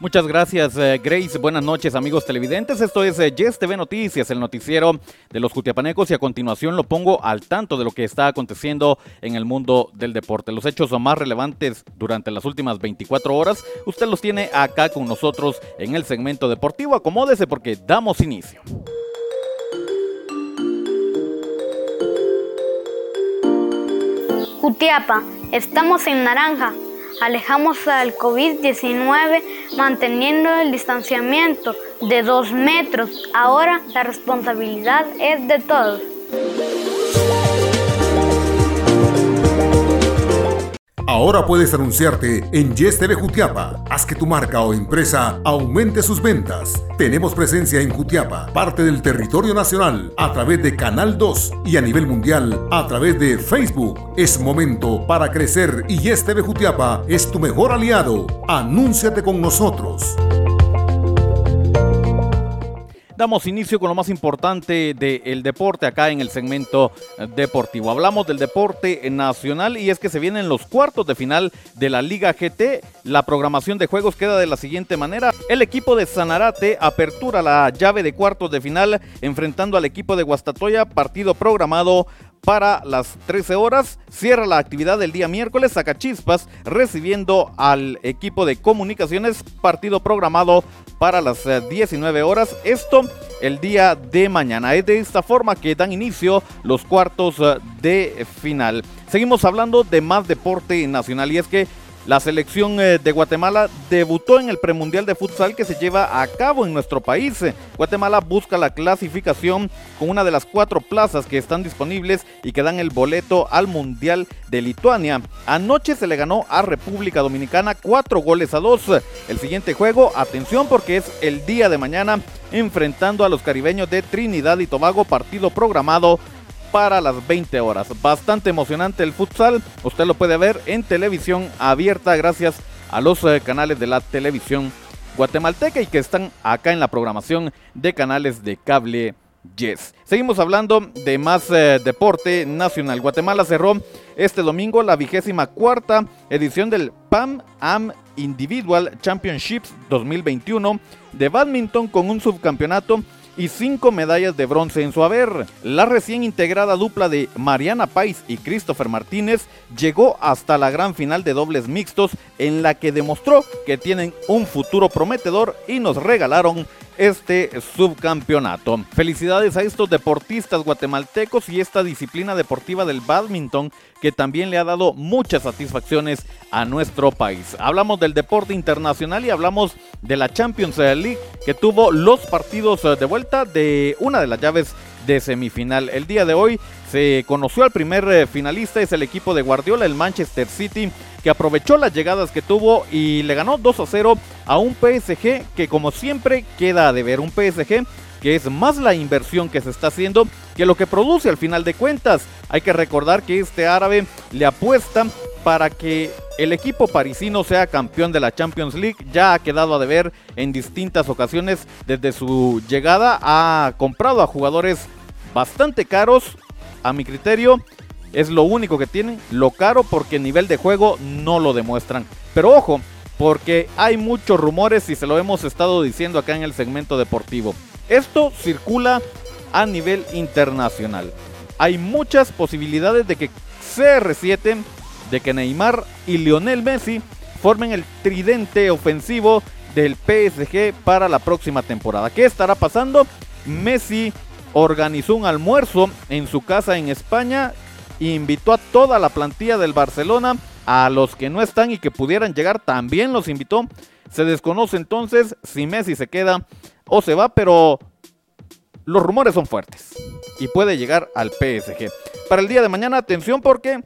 Muchas gracias, eh, Grace. Buenas noches, amigos televidentes. Esto es eh, Yes TV Noticias, el noticiero de los Jutiapanecos, y a continuación lo pongo al tanto de lo que está aconteciendo en el mundo del deporte. Los hechos más relevantes durante las últimas 24 horas, usted los tiene acá con nosotros en el segmento deportivo. Acomódese porque damos inicio. Jutiapa, estamos en naranja alejamos al COVID-19 manteniendo el distanciamiento de dos metros. Ahora la responsabilidad es de todos. Ahora puedes anunciarte en Yes Jutiapa. Haz que tu marca o empresa aumente sus ventas. Tenemos presencia en Jutiapa, parte del territorio nacional, a través de Canal 2 y a nivel mundial a través de Facebook. Es momento para crecer y Yes Jutiapa es tu mejor aliado. Anúnciate con nosotros. Damos inicio con lo más importante del deporte acá en el segmento deportivo. Hablamos del deporte nacional y es que se vienen los cuartos de final de la Liga GT. La programación de juegos queda de la siguiente manera. El equipo de Sanarate apertura la llave de cuartos de final enfrentando al equipo de Guastatoya, partido programado para las 13 horas. Cierra la actividad del día miércoles Sacachispas recibiendo al equipo de comunicaciones partido programado para las 19 eh, horas. Esto el día de mañana. Es de esta forma que dan inicio los cuartos eh, de final. Seguimos hablando de más deporte nacional y es que la selección eh, de Guatemala debutó en el premundial de futsal que se lleva a cabo en nuestro país. Guatemala busca la clasificación con una de las cuatro plazas que están disponibles y que dan el boleto al Mundial de Lituania. Anoche se le ganó a República Dominicana cuatro goles a dos. El siguiente juego, atención porque es el día de mañana enfrentando a los caribeños de Trinidad y Tobago, partido programado para las 20 horas. Bastante emocionante el futsal. Usted lo puede ver en televisión abierta gracias a los eh, canales de la televisión guatemalteca y que están acá en la programación de canales de cable Yes. Seguimos hablando de más eh, deporte nacional. Guatemala cerró este domingo la vigésima cuarta edición del PAM AM Individual Championships 2021 de badminton con un subcampeonato y cinco medallas de bronce en su haber. La recién integrada dupla de Mariana Pais y Christopher Martínez llegó hasta la gran final de dobles mixtos en la que demostró que tienen un futuro prometedor y nos regalaron este subcampeonato. Felicidades a estos deportistas guatemaltecos y esta disciplina deportiva del badminton que también le ha dado muchas satisfacciones a nuestro país. Hablamos del deporte internacional y hablamos de la Champions League que tuvo los partidos de vuelta de una de las llaves de semifinal. El día de hoy se conoció al primer eh, finalista, es el equipo de Guardiola, el Manchester City, que aprovechó las llegadas que tuvo y le ganó 2 a 0 a un PSG que como siempre queda de ver un PSG que es más la inversión que se está haciendo que lo que produce al final de cuentas. Hay que recordar que este árabe le apuesta para que el equipo parisino sea campeón de la Champions League. Ya ha quedado a deber en distintas ocasiones desde su llegada. Ha comprado a jugadores bastante caros, a mi criterio. Es lo único que tienen, lo caro porque el nivel de juego no lo demuestran. Pero ojo, porque hay muchos rumores y se lo hemos estado diciendo acá en el segmento deportivo. Esto circula a nivel internacional. Hay muchas posibilidades de que CR7, de que Neymar y Lionel Messi formen el tridente ofensivo del PSG para la próxima temporada. ¿Qué estará pasando? Messi organizó un almuerzo en su casa en España e invitó a toda la plantilla del Barcelona, a los que no están y que pudieran llegar también los invitó. Se desconoce entonces si Messi se queda o se va, pero los rumores son fuertes y puede llegar al PSG. Para el día de mañana, atención porque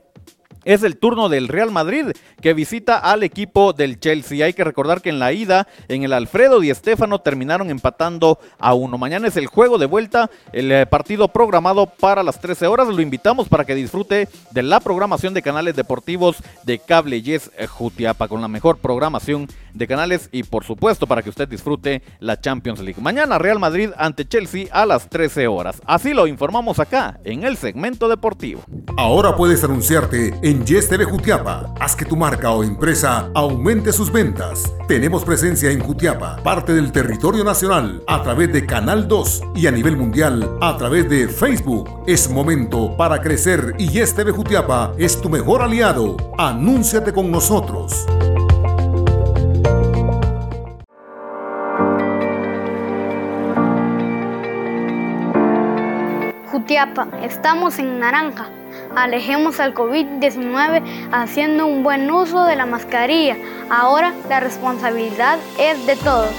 es el turno del Real Madrid que visita al equipo del Chelsea. Hay que recordar que en la ida en el Alfredo y Estefano terminaron empatando a uno. Mañana es el juego de vuelta, el eh, partido programado para las 13 horas. Lo invitamos para que disfrute de la programación de canales deportivos de Cable Yes Jutiapa con la mejor programación de canales y por supuesto para que usted disfrute la Champions League. Mañana Real Madrid ante Chelsea a las 13 horas. Así lo informamos acá en el segmento deportivo. Ahora puedes anunciarte en Yes Jutiapa. Haz que tu marca o empresa aumente sus ventas. Tenemos presencia en Jutiapa, parte del territorio nacional, a través de Canal 2 y a nivel mundial a través de Facebook. Es momento para crecer y Yes Jutiapa es tu mejor aliado. Anúnciate con nosotros. Jutiapa, estamos en naranja. Alejemos al COVID-19 haciendo un buen uso de la mascarilla. Ahora la responsabilidad es de todos.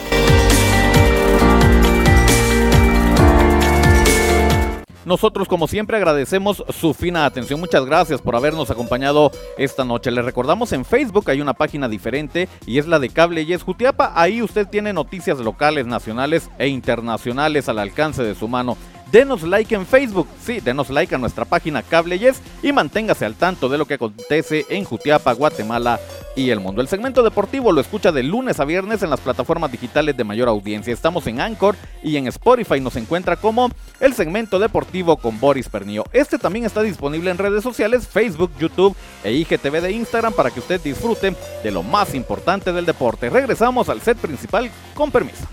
Nosotros como siempre agradecemos su fina atención. Muchas gracias por habernos acompañado esta noche. Les recordamos en Facebook hay una página diferente y es la de Cable Yes Jutiapa. Ahí usted tiene noticias locales, nacionales e internacionales al alcance de su mano denos like en Facebook, sí, denos like a nuestra página Cable Yes y manténgase al tanto de lo que acontece en Jutiapa, Guatemala y el mundo. El segmento deportivo lo escucha de lunes a viernes en las plataformas digitales de mayor audiencia. Estamos en Anchor y en Spotify nos encuentra como el segmento deportivo con Boris Pernillo. Este también está disponible en redes sociales, Facebook, YouTube e IGTV de Instagram para que usted disfrute de lo más importante del deporte. Regresamos al set principal con permiso.